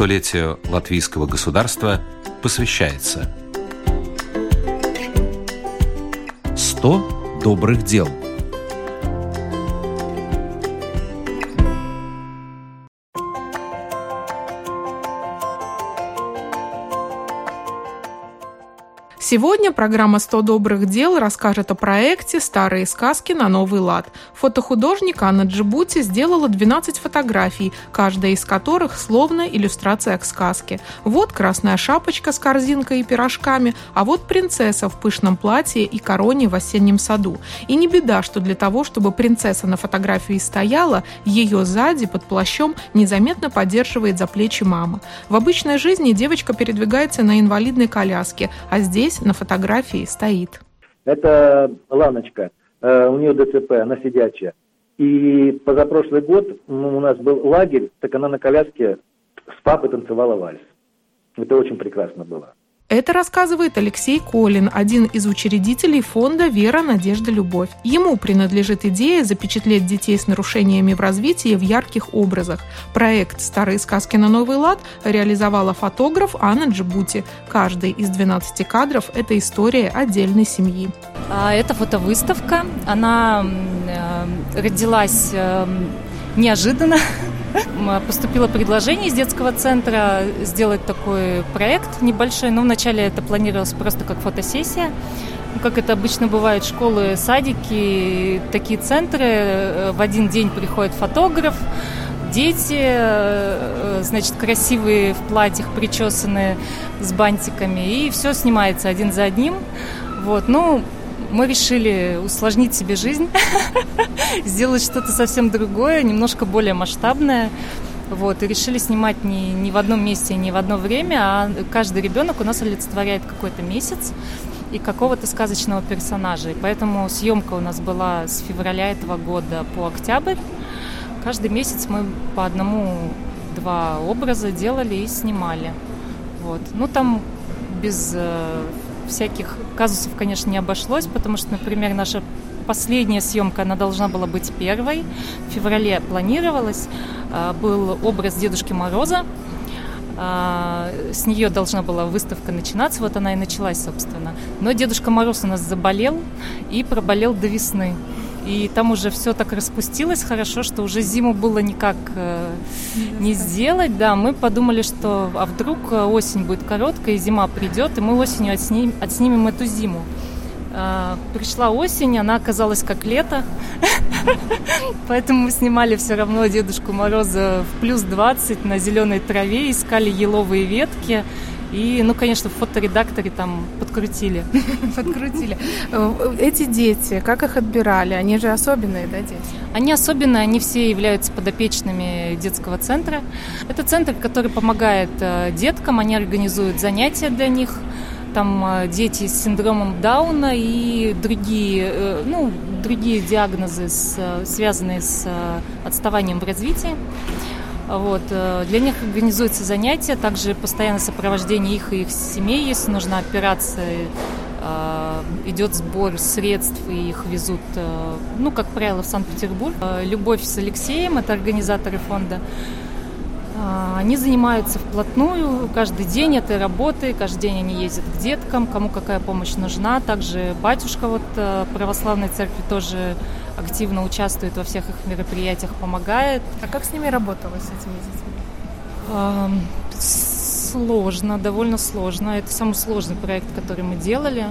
столетию латвийского государства посвящается. 100 добрых дел – Сегодня программа «100 добрых дел» расскажет о проекте «Старые сказки на новый лад». Фотохудожник Анна Джибути сделала 12 фотографий, каждая из которых словно иллюстрация к сказке. Вот красная шапочка с корзинкой и пирожками, а вот принцесса в пышном платье и короне в осеннем саду. И не беда, что для того, чтобы принцесса на фотографии стояла, ее сзади под плащом незаметно поддерживает за плечи мама. В обычной жизни девочка передвигается на инвалидной коляске, а здесь на фотографии стоит. Это Ланочка, э, у нее ДЦП, она сидячая. И позапрошлый год ну, у нас был лагерь, так она на коляске с папой танцевала вальс. Это очень прекрасно было. Это рассказывает Алексей Колин, один из учредителей фонда «Вера, надежда, любовь». Ему принадлежит идея запечатлеть детей с нарушениями в развитии в ярких образах. Проект «Старые сказки на новый лад» реализовала фотограф Анна Джибути. Каждый из 12 кадров – это история отдельной семьи. А, это фотовыставка. Она э, родилась э, неожиданно. Поступило предложение из детского центра сделать такой проект небольшой, но вначале это планировалось просто как фотосессия. Как это обычно бывает, школы, садики, такие центры, э, в один день приходит фотограф, дети, э, значит, красивые в платьях, причесанные с бантиками, и все снимается один за одним. Вот, ну, мы решили усложнить себе жизнь, сделать что-то совсем другое, немножко более масштабное. Вот, и решили снимать не, не в одном месте, не в одно время, а каждый ребенок у нас олицетворяет какой-то месяц и какого-то сказочного персонажа. И поэтому съемка у нас была с февраля этого года по октябрь. Каждый месяц мы по одному-два образа делали и снимали. Вот. Ну, там без э, всяких казусов, конечно, не обошлось, потому что, например, наша последняя съемка, она должна была быть первой. В феврале планировалась. А, был образ Дедушки Мороза. А, с нее должна была выставка начинаться, вот она и началась, собственно. Но Дедушка Мороз у нас заболел и проболел до весны. И там уже все так распустилось хорошо, что уже зиму было никак э, не сделать. Да, мы подумали, что а вдруг э, осень будет короткая, и зима придет, и мы осенью отсним, отснимем эту зиму. А, пришла осень, она оказалась как лето, поэтому мы снимали все равно Дедушку Мороза в плюс 20 на зеленой траве, искали еловые ветки, и, ну, конечно, в фоторедакторе там подкрутили. Подкрутили. Э, эти дети, как их отбирали? Они же особенные, да, дети? Они особенные, они все являются подопечными детского центра. Это центр, который помогает э, деткам, они организуют занятия для них. Там э, дети с синдромом Дауна и другие, ну, другие диагнозы, связанные с отставанием в развитии. Вот. Э, для них организуются занятия, также постоянное сопровождение их и их семей, если нужна операция, э, идет сбор средств и их везут, э, ну, как правило, в Санкт-Петербург. Любовь с Алексеем, это организаторы фонда, они занимаются вплотную каждый день этой работы, каждый день они ездят к деткам, кому какая помощь нужна. Также батюшка вот православной церкви тоже активно участвует во всех их мероприятиях, помогает. А как с ними работала, с этими детьми? Сложно, довольно сложно. Это самый сложный проект, который мы делали.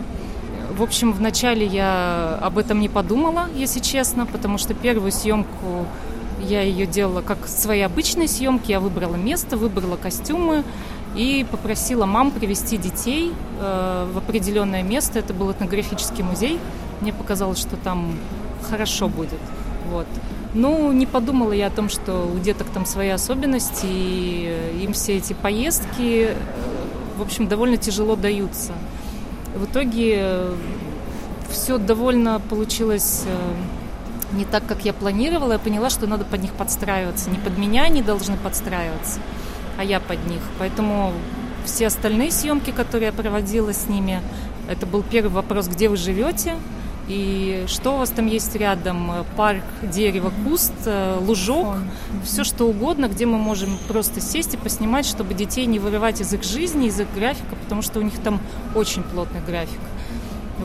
В общем, вначале я об этом не подумала, если честно, потому что первую съемку я ее делала как свои обычные съемки. Я выбрала место, выбрала костюмы и попросила мам привести детей э, в определенное место. Это был этнографический музей. Мне показалось, что там хорошо будет. Вот. Ну, не подумала я о том, что у деток там свои особенности, и им все эти поездки, в общем, довольно тяжело даются. В итоге все довольно получилось э, не так, как я планировала. Я поняла, что надо под них подстраиваться. Не под меня они должны подстраиваться, а я под них. Поэтому все остальные съемки, которые я проводила с ними, это был первый вопрос, где вы живете, И что у вас там есть рядом? Парк, дерево, куст, э, лужок, все что угодно, где мы можем просто сесть и поснимать, чтобы детей не вырывать из их жизни, из их графика, потому что у них там очень плотный график.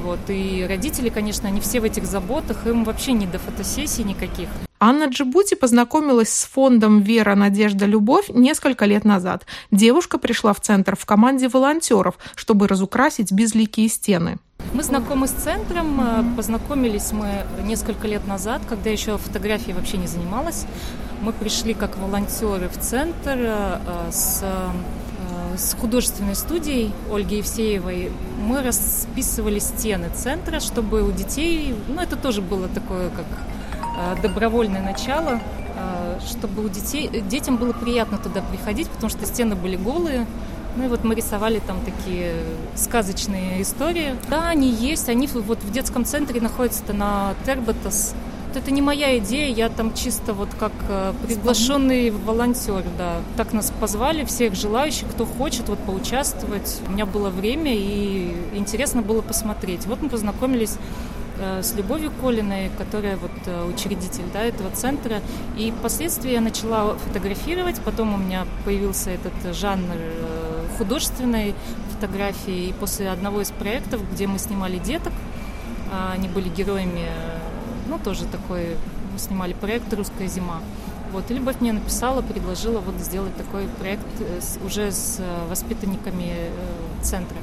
Вот. И родители, конечно, они все в этих заботах, им вообще не до фотосессий никаких. Анна Джибути познакомилась с фондом «Вера, надежда, любовь» несколько лет назад. Девушка пришла в центр в команде волонтеров, чтобы разукрасить безликие стены. Мы знакомы с центром, э, познакомились мы несколько лет назад, когда еще фотографией вообще не занималась. Мы пришли как волонтеры в центр э, с с художественной студией Ольги Евсеевой мы расписывали стены центра, чтобы у детей, ну это тоже было такое как добровольное начало, чтобы у детей, детям было приятно туда приходить, потому что стены были голые, ну и вот мы рисовали там такие сказочные истории. Да, они есть, они вот в детском центре находятся на Терботас. Это не моя идея, я там чисто вот как э, приглашенный волонтер, да. Так нас позвали, всех желающих, кто хочет вот поучаствовать. У меня было время и интересно было посмотреть. Вот мы познакомились Э, с Любовью Колиной, которая вот э, учредитель да, этого центра. И впоследствии я начала фотографировать, потом у меня появился этот жанр художественной фотографии. И после одного из проектов, где мы снимали деток, а они были героями, ну тоже такой, мы снимали проект «Русская зима». Вот, и Любовь мне написала, предложила вот сделать такой проект уже с воспитанниками центра.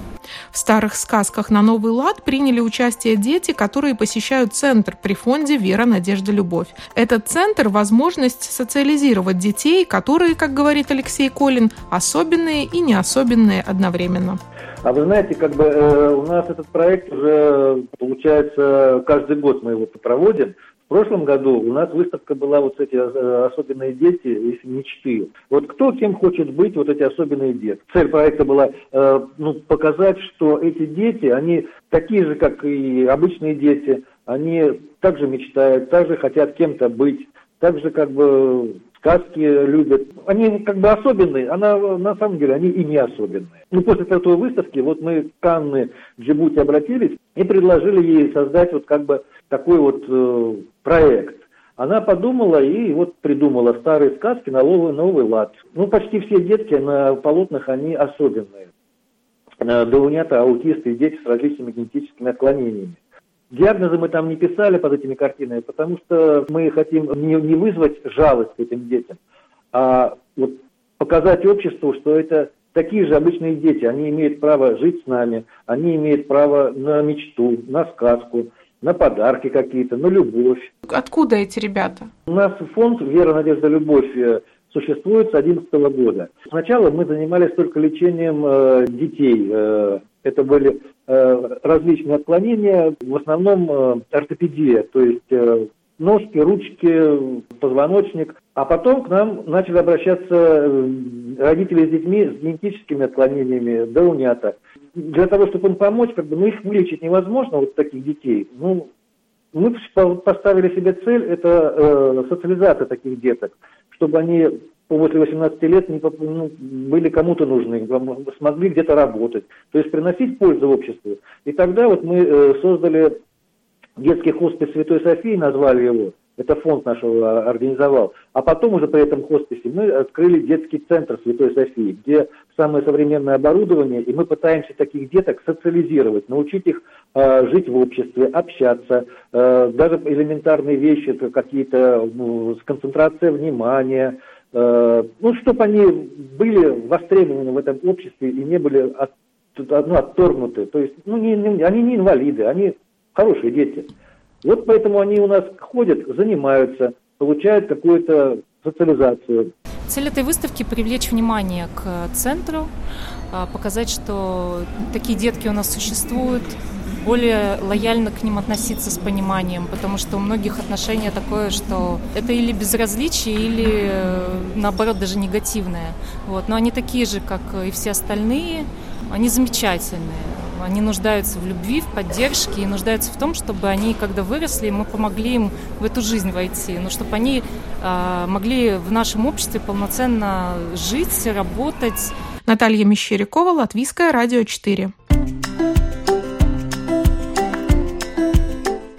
В старых сказках на Новый лад приняли участие дети, которые посещают центр при фонде «Вера, надежда, любовь». Этот центр – возможность социализировать детей, которые, как говорит Алексей Колин, особенные и не особенные одновременно. А вы знаете, как бы э, у нас этот проект уже, получается, каждый год мы его проводим. В прошлом году у нас выставка была вот эти э, особенные дети, если мечты. Вот кто кем хочет быть, вот эти особенные дети. Цель проекта была э, ну, показать, что эти дети, они такие же, как и обычные дети, они также мечтают, также хотят кем-то быть, также как бы сказки любят. Они как бы особенные, а на, на самом деле они и не особенные. Ну, после этой выставки вот мы к Анне Джибути обратились и предложили ей создать вот как бы такой вот э, проект. Она подумала и вот придумала старые сказки на новый, новый лад. Ну, почти все детки на полотнах, они особенные. Э, Даунята, аутисты и дети с различными генетическими отклонениями. Диагнозы мы там не писали под этими картинами, потому что мы хотим не, не вызвать жалость этим детям, а вот показать обществу, что это такие же обычные дети, они имеют право жить с нами, они имеют право на мечту, на сказку, на подарки какие-то, на любовь. Откуда эти ребята? У нас фонд «Вера, надежда, любовь» э, существует с 2011 года. Сначала мы занимались только лечением э, детей. Э, это были различные отклонения, в основном э, ортопедия, то есть э, ножки, ручки, позвоночник. А потом к нам начали обращаться э, родители с детьми с генетическими отклонениями, даунята. Для того, чтобы им помочь, как бы, ну, их вылечить невозможно, вот таких детей. Ну, мы поставили себе цель, это э, социализация таких деток, чтобы они после 18 лет не, ну, были кому-то нужны, смогли где-то работать, то есть приносить пользу обществу. И тогда вот мы э, создали детский хоспис Святой Софии, назвали его, это фонд наш организовал. А потом уже при этом хосписе мы открыли детский центр Святой Софии, где самое современное оборудование, и мы пытаемся таких деток социализировать, научить их э, жить в обществе, общаться, э, даже элементарные вещи, какие-то э, концентрация внимания, ну, чтобы они были востребованы в этом обществе и не были от, ну, отторгнуты. То есть, ну, не, не, они не инвалиды, они хорошие дети. Вот поэтому они у нас ходят, занимаются, получают какую-то социализацию. Цель этой выставки – привлечь внимание к центру, а, показать, что такие детки у нас существуют, более лояльно к ним относиться с пониманием, потому что у многих отношение такое, что это или безразличие, или э, наоборот даже негативное. Вот. Но они такие же, как и все остальные, они замечательные. Они нуждаются в любви, в поддержке и нуждаются в том, чтобы они, когда выросли, мы помогли им в эту жизнь войти, но чтобы они э, могли в нашем обществе полноценно жить, работать. Наталья Мещерякова, Латвийское радио 4.